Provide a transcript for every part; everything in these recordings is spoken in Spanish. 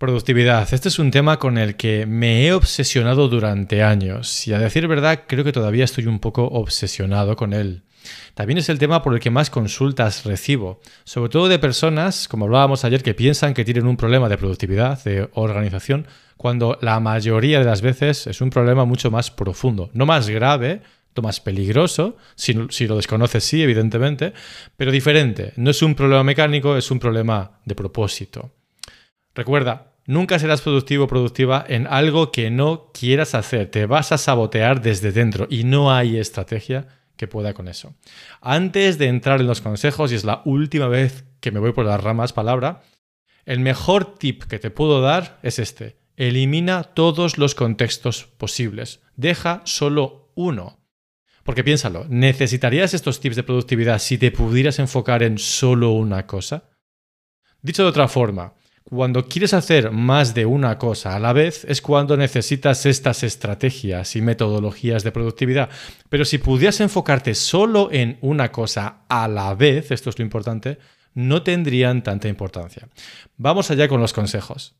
Productividad. Este es un tema con el que me he obsesionado durante años y a decir verdad creo que todavía estoy un poco obsesionado con él. También es el tema por el que más consultas recibo, sobre todo de personas, como hablábamos ayer, que piensan que tienen un problema de productividad, de organización, cuando la mayoría de las veces es un problema mucho más profundo, no más grave, no más peligroso, si, si lo desconoces sí, evidentemente, pero diferente. No es un problema mecánico, es un problema de propósito. Recuerda, Nunca serás productivo o productiva en algo que no quieras hacer. Te vas a sabotear desde dentro y no hay estrategia que pueda con eso. Antes de entrar en los consejos, y es la última vez que me voy por las ramas palabra, el mejor tip que te puedo dar es este. Elimina todos los contextos posibles. Deja solo uno. Porque piénsalo, ¿necesitarías estos tips de productividad si te pudieras enfocar en solo una cosa? Dicho de otra forma, cuando quieres hacer más de una cosa a la vez es cuando necesitas estas estrategias y metodologías de productividad. Pero si pudieras enfocarte solo en una cosa a la vez, esto es lo importante, no tendrían tanta importancia. Vamos allá con los consejos.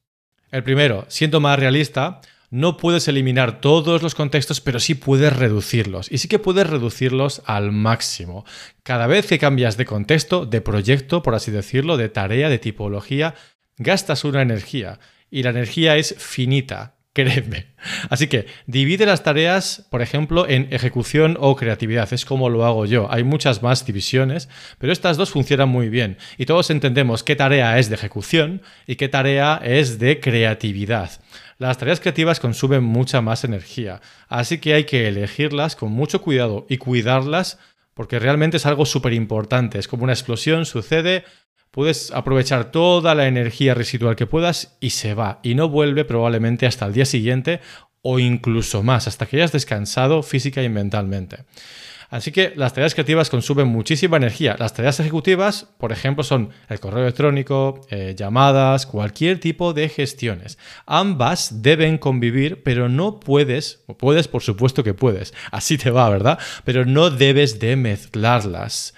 El primero, siendo más realista, no puedes eliminar todos los contextos, pero sí puedes reducirlos. Y sí que puedes reducirlos al máximo. Cada vez que cambias de contexto, de proyecto, por así decirlo, de tarea, de tipología, gastas una energía y la energía es finita, créeme. Así que divide las tareas, por ejemplo, en ejecución o creatividad. Es como lo hago yo. Hay muchas más divisiones, pero estas dos funcionan muy bien. Y todos entendemos qué tarea es de ejecución y qué tarea es de creatividad. Las tareas creativas consumen mucha más energía, así que hay que elegirlas con mucho cuidado y cuidarlas porque realmente es algo súper importante. Es como una explosión, sucede, puedes aprovechar toda la energía residual que puedas y se va y no vuelve probablemente hasta el día siguiente o incluso más, hasta que hayas descansado física y mentalmente. Así que las tareas creativas consumen muchísima energía. Las tareas ejecutivas, por ejemplo, son el correo electrónico, eh, llamadas, cualquier tipo de gestiones. Ambas deben convivir, pero no puedes, o puedes, por supuesto que puedes, así te va, ¿verdad? Pero no debes de mezclarlas.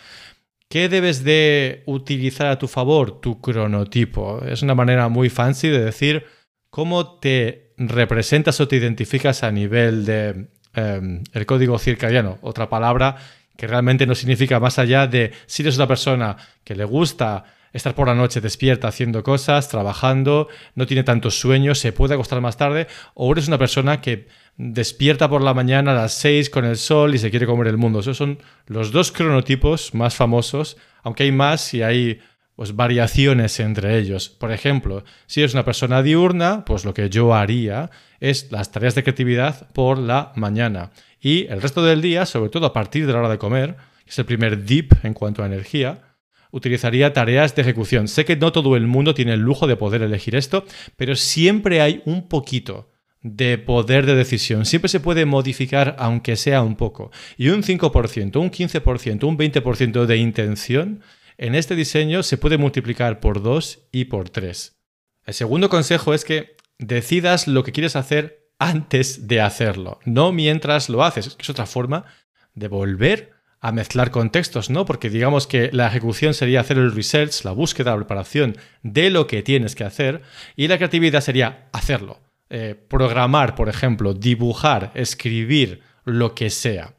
¿Qué debes de utilizar a tu favor? Tu cronotipo. Es una manera muy fancy de decir cómo te representas o te identificas a nivel de em, el código circadiano. Otra palabra que realmente no significa más allá de si eres una persona que le gusta estar por la noche despierta haciendo cosas, trabajando, no tiene tantos sueños, se puede acostar más tarde, o eres una persona que despierta por la mañana a las 6 con el sol y se quiere comer el mundo. Esos son los dos cronotipos más famosos, aunque hay más y hay pues, variaciones entre ellos. Por ejemplo, si eres una persona diurna, pues lo que yo haría es las tareas de creatividad por la mañana. Y el resto del día, sobre todo a partir de la hora de comer, es el primer dip en cuanto a energía, utilizaría tareas de ejecución. Sé que no todo el mundo tiene el lujo de poder elegir esto, pero siempre hay un poquito de poder de decisión. Siempre se puede modificar, aunque sea un poco. Y un 5%, un 15%, un 20% de intención en este diseño se puede multiplicar por 2 y por 3. El segundo consejo es que decidas lo que quieres hacer antes de hacerlo, no mientras lo haces. Es otra forma de volver a mezclar contextos, ¿no? Porque digamos que la ejecución sería hacer el research, la búsqueda, la preparación de lo que tienes que hacer, y la creatividad sería hacerlo. Eh, programar, por ejemplo, dibujar, escribir, lo que sea.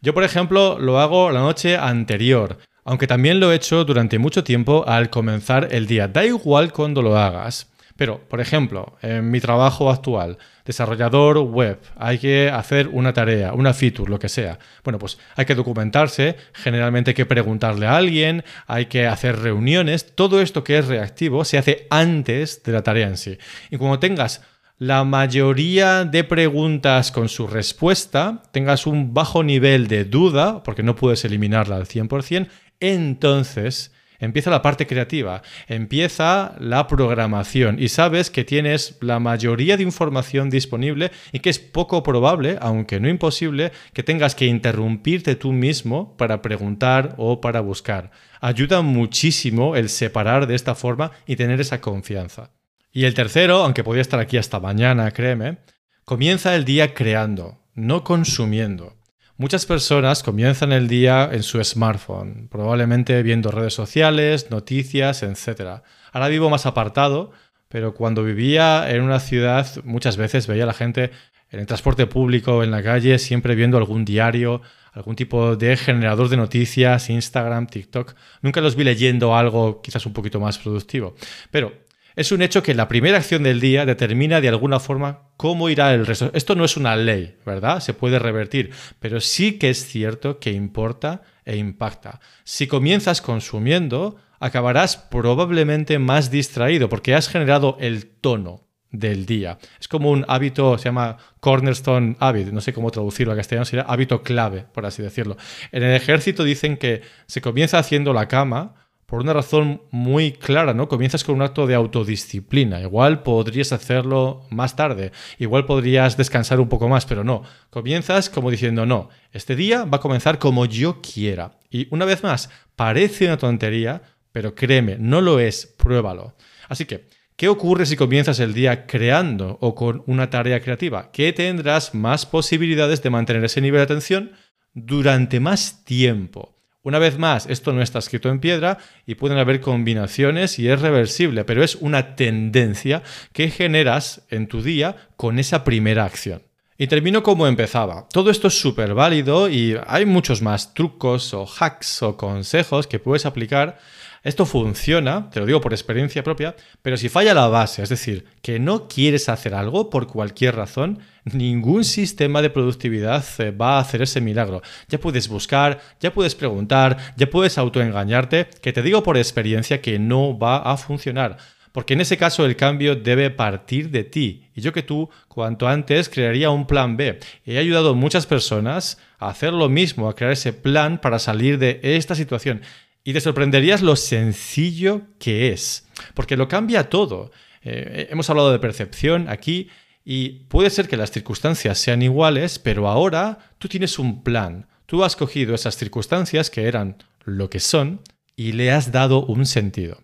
Yo, por ejemplo, lo hago la noche anterior, aunque también lo he hecho durante mucho tiempo al comenzar el día. Da igual cuando lo hagas. Pero, por ejemplo, en mi trabajo actual, desarrollador web, hay que hacer una tarea, una feature, lo que sea. Bueno, pues hay que documentarse, generalmente hay que preguntarle a alguien, hay que hacer reuniones. Todo esto que es reactivo se hace antes de la tarea en sí. Y cuando tengas la mayoría de preguntas con su respuesta, tengas un bajo nivel de duda, porque no puedes eliminarla al 100%, entonces empieza la parte creativa, empieza la programación y sabes que tienes la mayoría de información disponible y que es poco probable, aunque no imposible, que tengas que interrumpirte tú mismo para preguntar o para buscar. Ayuda muchísimo el separar de esta forma y tener esa confianza. Y el tercero, aunque podía estar aquí hasta mañana, créeme, comienza el día creando, no consumiendo. Muchas personas comienzan el día en su smartphone, probablemente viendo redes sociales, noticias, etc. Ahora vivo más apartado, pero cuando vivía en una ciudad muchas veces veía a la gente en el transporte público, en la calle, siempre viendo algún diario, algún tipo de generador de noticias, Instagram, TikTok. Nunca los vi leyendo algo quizás un poquito más productivo. Pero es un hecho que la primera acción del día determina de alguna forma cómo irá el resto. Esto no es una ley, ¿verdad? Se puede revertir, pero sí que es cierto que importa e impacta. Si comienzas consumiendo, acabarás probablemente más distraído porque has generado el tono del día. Es como un hábito, se llama cornerstone habit, no sé cómo traducirlo a castellano, sería hábito clave, por así decirlo. En el ejército dicen que se comienza haciendo la cama por una razón muy clara, ¿no? Comienzas con un acto de autodisciplina. Igual podrías hacerlo más tarde, igual podrías descansar un poco más, pero no. Comienzas como diciendo, no, este día va a comenzar como yo quiera. Y una vez más, parece una tontería, pero créeme, no lo es, pruébalo. Así que, ¿qué ocurre si comienzas el día creando o con una tarea creativa? Que tendrás más posibilidades de mantener ese nivel de atención durante más tiempo. Una vez más, esto no está escrito en piedra y pueden haber combinaciones y es reversible, pero es una tendencia que generas en tu día con esa primera acción. Y termino como empezaba. Todo esto es súper válido y hay muchos más trucos o hacks o consejos que puedes aplicar esto funciona, te lo digo por experiencia propia, pero si falla la base, es decir, que no quieres hacer algo por cualquier razón, ningún sistema de productividad eh, va a hacer ese milagro. Ya puedes buscar, ya puedes preguntar, ya puedes autoengañarte, que te digo por experiencia que no va a funcionar. Porque en ese caso el cambio debe partir de ti. Y yo que tú, cuanto antes, crearía un plan B. He ayudado a muchas personas a hacer lo mismo, a crear ese plan para salir de esta situación. Y te sorprenderías lo sencillo que es, porque lo cambia todo. Eh, hemos hablado de percepción aquí y puede ser que las circunstancias sean iguales, pero ahora tú tienes un plan. Tú has cogido esas circunstancias que eran lo que son y le has dado un sentido.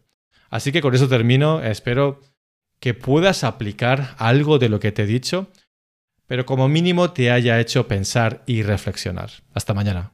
Así que con eso termino. Espero que puedas aplicar algo de lo que te he dicho, pero como mínimo te haya hecho pensar y reflexionar. Hasta mañana.